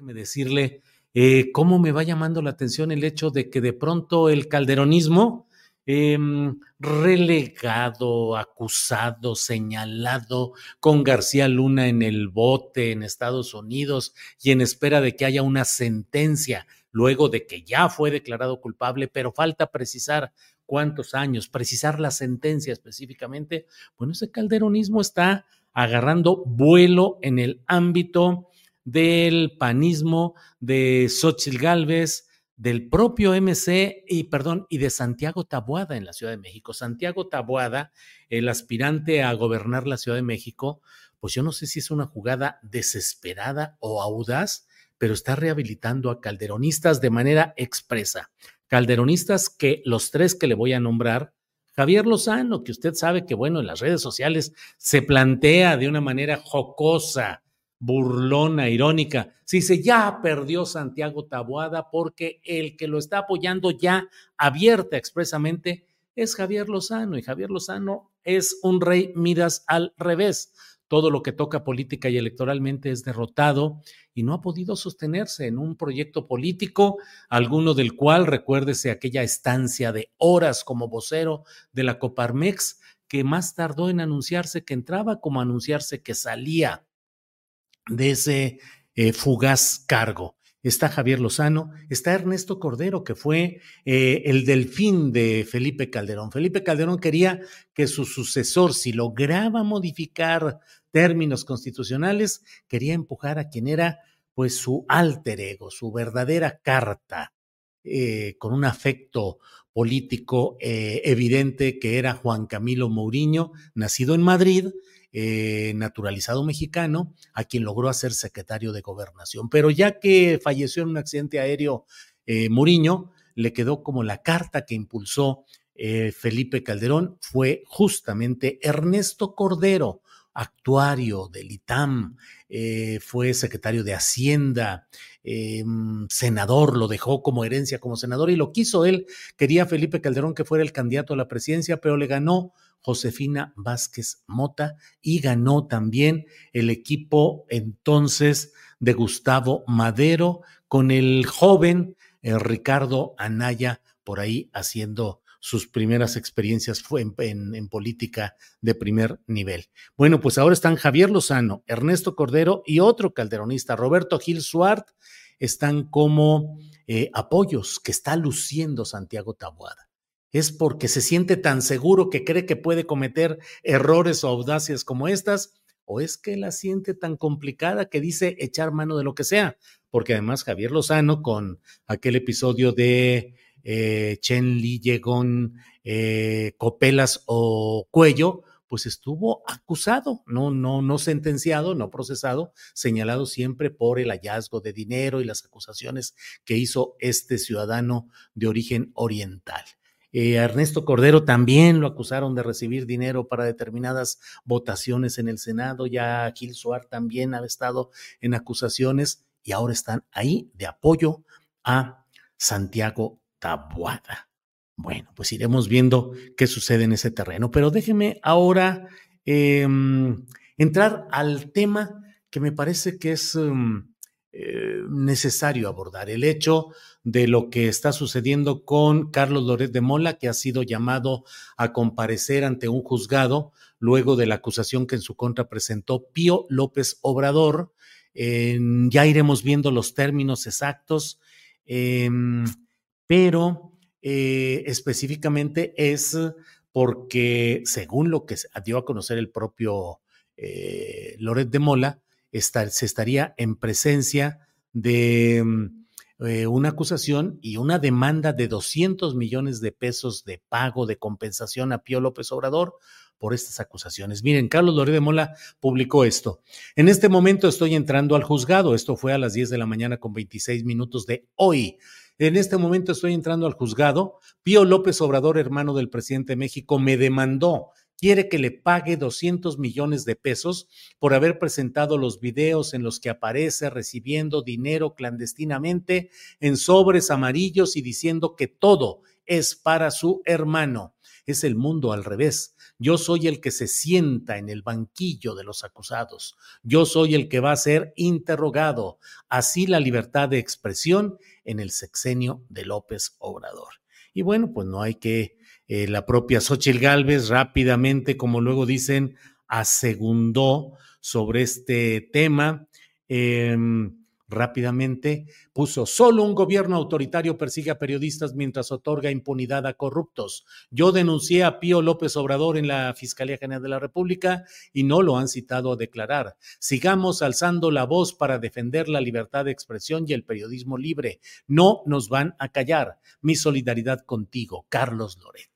Déjeme decirle eh, cómo me va llamando la atención el hecho de que de pronto el calderonismo, eh, relegado, acusado, señalado, con García Luna en el bote en Estados Unidos y en espera de que haya una sentencia luego de que ya fue declarado culpable, pero falta precisar cuántos años, precisar la sentencia específicamente. Bueno, ese calderonismo está agarrando vuelo en el ámbito del panismo, de Xochitl Gálvez, del propio MC y, perdón, y de Santiago Tabuada en la Ciudad de México. Santiago Tabuada, el aspirante a gobernar la Ciudad de México, pues yo no sé si es una jugada desesperada o audaz, pero está rehabilitando a calderonistas de manera expresa. Calderonistas que los tres que le voy a nombrar, Javier Lozano, que usted sabe que, bueno, en las redes sociales se plantea de una manera jocosa, burlona, irónica. Se dice, ya perdió Santiago Taboada porque el que lo está apoyando ya abierta expresamente es Javier Lozano y Javier Lozano es un rey Midas al revés. Todo lo que toca política y electoralmente es derrotado y no ha podido sostenerse en un proyecto político, alguno del cual recuérdese aquella estancia de horas como vocero de la Coparmex, que más tardó en anunciarse que entraba como anunciarse que salía de ese eh, fugaz cargo. Está Javier Lozano, está Ernesto Cordero, que fue eh, el delfín de Felipe Calderón. Felipe Calderón quería que su sucesor, si lograba modificar términos constitucionales, quería empujar a quien era pues su alter ego, su verdadera carta, eh, con un afecto político evidente que era Juan Camilo Mourinho, nacido en Madrid, eh, naturalizado mexicano, a quien logró hacer secretario de gobernación. Pero ya que falleció en un accidente aéreo eh, Mourinho, le quedó como la carta que impulsó eh, Felipe Calderón, fue justamente Ernesto Cordero, actuario del ITAM, eh, fue secretario de Hacienda, eh, senador, lo dejó como herencia como senador y lo quiso él. Quería Felipe Calderón que fuera el candidato a la presidencia, pero le ganó Josefina Vázquez Mota y ganó también el equipo entonces de Gustavo Madero con el joven eh, Ricardo Anaya por ahí haciendo sus primeras experiencias fue en, política de primer nivel. Bueno, pues ahora están Javier Lozano, Ernesto Cordero y otro calderonista, Roberto Gil Suart, están como eh, apoyos que está luciendo Santiago Tabuada. Es porque se siente tan seguro que cree que puede cometer errores o audacias como estas, o es que la siente tan complicada que dice echar mano de lo que sea, porque además Javier Lozano con aquel episodio de eh, Chen Li Yegon, eh, Copelas o Cuello, pues estuvo acusado, no, no, no sentenciado, no procesado, señalado siempre por el hallazgo de dinero y las acusaciones que hizo este ciudadano de origen oriental. Eh, Ernesto Cordero también lo acusaron de recibir dinero para determinadas votaciones en el Senado. Ya Gil Suar también ha estado en acusaciones y ahora están ahí de apoyo a Santiago Tabuada. Bueno, pues iremos viendo qué sucede en ese terreno, pero déjeme ahora em, entrar al tema que me parece que es em, eh, necesario abordar, el hecho de lo que está sucediendo con Carlos Loret de Mola, que ha sido llamado a comparecer ante un juzgado luego de la acusación que en su contra presentó Pío López Obrador. ya iremos viendo los términos exactos. Em, pero eh, específicamente es porque, según lo que dio a conocer el propio eh, Loret de Mola, se estaría en presencia de mm, eh, una acusación y una demanda de 200 millones de pesos de pago de compensación a Pío López Obrador por estas acusaciones. Miren, Carlos Loret de Mola publicó esto. En este momento estoy entrando al juzgado. Esto fue a las 10 de la mañana con 26 minutos de hoy. En este momento estoy entrando al juzgado. Pío López Obrador, hermano del presidente de México, me demandó quiere que le pague 200 millones de pesos por haber presentado los videos en los que aparece recibiendo dinero clandestinamente en sobres amarillos y diciendo que todo es para su hermano. Es el mundo al revés. Yo soy el que se sienta en el banquillo de los acusados. Yo soy el que va a ser interrogado. Así la libertad de expresión en el sexenio de López Obrador. Y bueno, pues no hay que, eh, la propia Xochitl Gálvez rápidamente, como luego dicen, asegundó sobre este tema. Eh, rápidamente puso, solo un gobierno autoritario persigue a periodistas mientras otorga impunidad a corruptos. Yo denuncié a Pío López Obrador en la Fiscalía General de la República y no lo han citado a declarar. Sigamos alzando la voz para defender la libertad de expresión y el periodismo libre. No nos van a callar. Mi solidaridad contigo, Carlos Loret.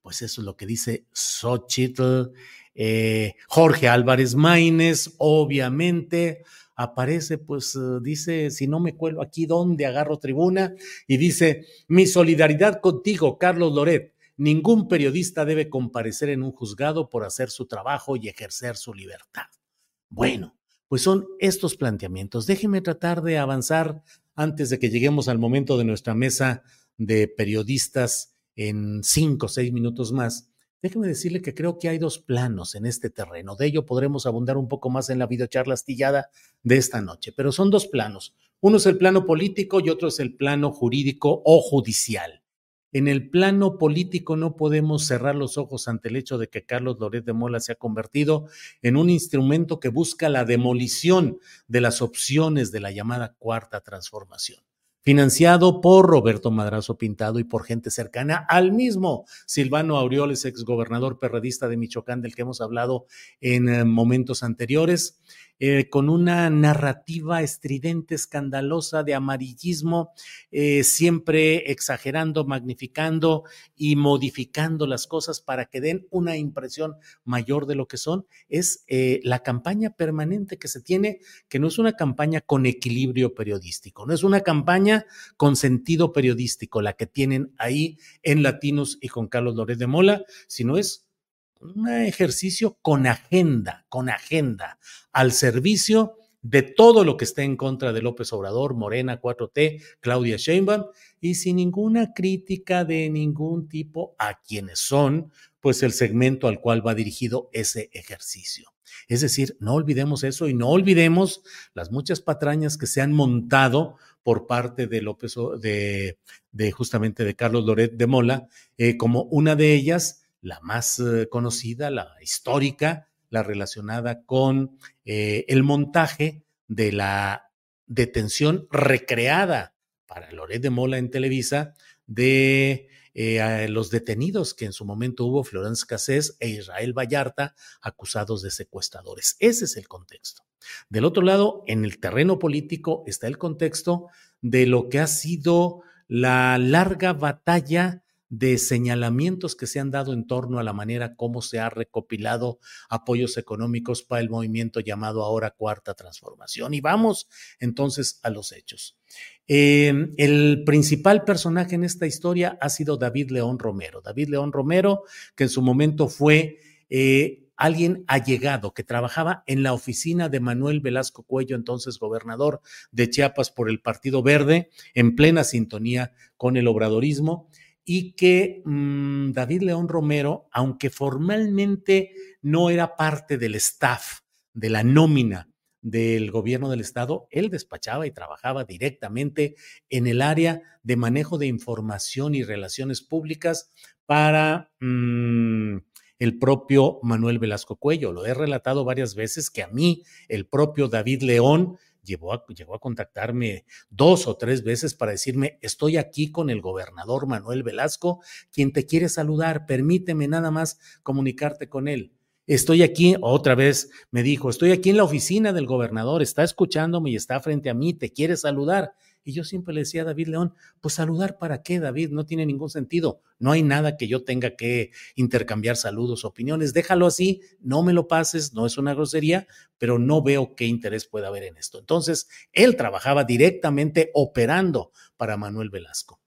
Pues eso es lo que dice Xochitl. Eh, Jorge Álvarez Maínez, obviamente, aparece, pues eh, dice, si no me cuelo aquí, ¿dónde agarro tribuna? Y dice, mi solidaridad contigo, Carlos Loret. Ningún periodista debe comparecer en un juzgado por hacer su trabajo y ejercer su libertad. Bueno, pues son estos planteamientos. Déjeme tratar de avanzar antes de que lleguemos al momento de nuestra mesa de periodistas en cinco o seis minutos más Déjeme decirle que creo que hay dos planos en este terreno. De ello podremos abundar un poco más en la videocharla astillada de esta noche, pero son dos planos. Uno es el plano político y otro es el plano jurídico o judicial. En el plano político no podemos cerrar los ojos ante el hecho de que Carlos Loret de Mola se ha convertido en un instrumento que busca la demolición de las opciones de la llamada cuarta transformación financiado por Roberto Madrazo Pintado y por gente cercana al mismo Silvano Aureoles, exgobernador perredista de Michoacán, del que hemos hablado en eh, momentos anteriores. Eh, con una narrativa estridente, escandalosa de amarillismo, eh, siempre exagerando, magnificando y modificando las cosas para que den una impresión mayor de lo que son, es eh, la campaña permanente que se tiene, que no es una campaña con equilibrio periodístico, no es una campaña con sentido periodístico, la que tienen ahí en Latinos y con Carlos Lórez de Mola, sino es un ejercicio con agenda, con agenda, al servicio de todo lo que esté en contra de López Obrador, Morena, 4T, Claudia Sheinbaum, y sin ninguna crítica de ningún tipo a quienes son pues el segmento al cual va dirigido ese ejercicio. Es decir, no olvidemos eso y no olvidemos las muchas patrañas que se han montado por parte de López, de, de justamente de Carlos Loret de Mola, eh, como una de ellas, la más eh, conocida, la histórica, la relacionada con eh, el montaje de la detención recreada para Loret de Mola en Televisa de eh, los detenidos que en su momento hubo Florence Cassés e Israel Vallarta acusados de secuestradores. Ese es el contexto. Del otro lado, en el terreno político está el contexto de lo que ha sido la larga batalla de señalamientos que se han dado en torno a la manera como se ha recopilado apoyos económicos para el movimiento llamado ahora Cuarta Transformación. Y vamos entonces a los hechos. Em, el principal personaje en esta historia ha sido David León Romero. David León Romero, que en su momento fue eh, alguien allegado que trabajaba en la oficina de Manuel Velasco Cuello, entonces gobernador de Chiapas por el Partido Verde, en plena sintonía con el obradorismo y que mm, David León Romero, aunque formalmente no era parte del staff, de la nómina del gobierno del estado, él despachaba y trabajaba directamente en el área de manejo de información y relaciones públicas para mm, el propio Manuel Velasco Cuello. Lo he relatado varias veces que a mí, el propio David León, llegó a, contactarme dos o tres veces para decirme, estoy aquí con el gobernador Manuel Velasco, quien te quiere saludar, permíteme nada más comunicarte con él. Estoy aquí, otra vez me dijo, estoy aquí en la oficina del gobernador, está escuchándome y está frente a mí, te quiere saludar. Y yo siempre le decía a David León, pues saludar para qué, David, no tiene ningún sentido. No hay nada que yo tenga que intercambiar saludos, opiniones. Déjalo así, no me lo pases, no es una grosería, pero no veo qué interés puede haber en esto. Entonces, él trabajaba directamente operando para Manuel Velasco.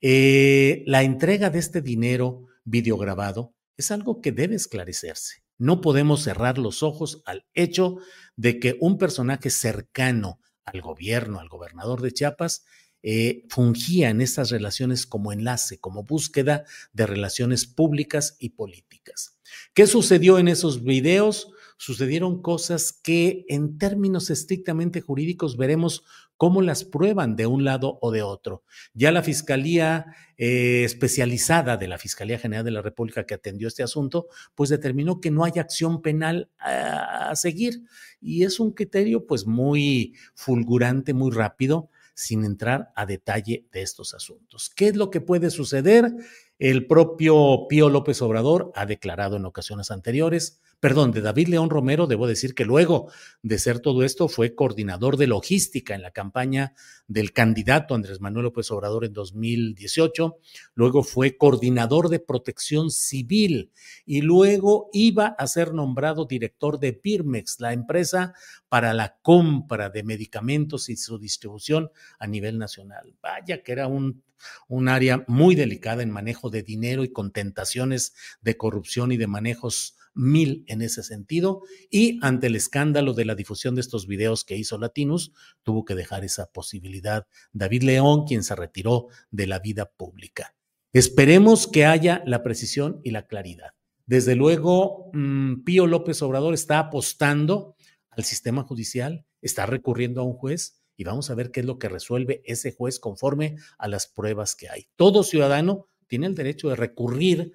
Eh, la entrega de este dinero videograbado es algo que debe esclarecerse. No podemos cerrar los ojos al hecho de que un personaje cercano al gobierno, al gobernador de Chiapas, eh, fungía en estas relaciones como enlace, como búsqueda de relaciones públicas y políticas. ¿Qué sucedió en esos videos? Sucedieron cosas que en términos estrictamente jurídicos veremos cómo las prueban de un lado o de otro. Ya la Fiscalía eh, especializada de la Fiscalía General de la República que atendió este asunto, pues determinó que no hay acción penal a, a seguir. Y es un criterio pues muy fulgurante, muy rápido, sin entrar a detalle de estos asuntos. ¿Qué es lo que puede suceder? El propio Pío López Obrador ha declarado en ocasiones anteriores perdón, de David León Romero, debo decir que luego de ser todo esto fue coordinador de logística en la campaña del candidato Andrés Manuel López Obrador en 2018, luego fue coordinador de protección civil y luego iba a ser nombrado director de Birmex, la empresa para la compra de medicamentos y su distribución a nivel nacional. Vaya que era un un área muy delicada en manejo de dinero y con tentaciones de corrupción y de manejos mil ese sentido y ante el escándalo de la difusión de estos videos que hizo Latinus, tuvo que dejar esa posibilidad. David León, quien se retiró de la vida pública. Esperemos que haya la precisión y la claridad. Desde luego, mm, Pío López Obrador está apostando al sistema judicial, está recurriendo a un juez y vamos a ver qué es lo que resuelve ese juez conforme a las pruebas que hay. Todo ciudadano tiene el derecho de recurrir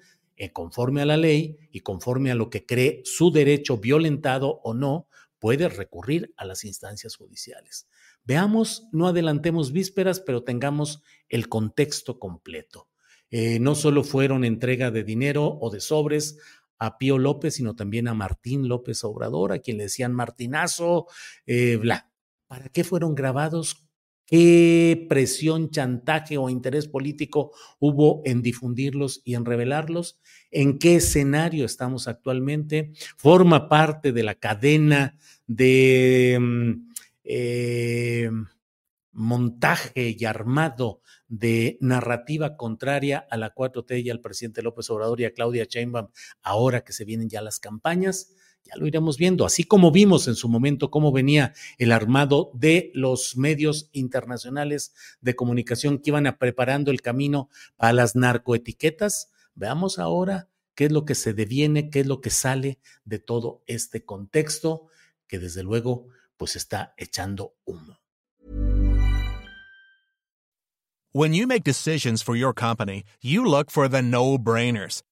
conforme a la ley y conforme a lo que cree su derecho violentado o no, puede recurrir a las instancias judiciales. Veamos, no adelantemos vísperas, pero tengamos el contexto completo. Eh, no solo fueron entrega de dinero o de sobres a Pío López, sino también a Martín López Obrador, a quien le decían Martinazo, eh, bla. ¿Para qué fueron grabados? ¿Qué presión, chantaje o interés político hubo en difundirlos y en revelarlos? ¿En qué escenario estamos actualmente? ¿Forma parte de la cadena de mm, eh, montaje y armado de narrativa contraria a la 4T y al presidente López Obrador y a Claudia Sheinbaum ahora que se vienen ya las campañas? Ya lo iremos viendo, así como vimos en su momento cómo venía el armado de los medios internacionales de comunicación que iban a preparando el camino para las narcoetiquetas. Veamos ahora qué es lo que se deviene, qué es lo que sale de todo este contexto que desde luego pues está echando humo. When you make decisions for your company, you look for the no-brainers.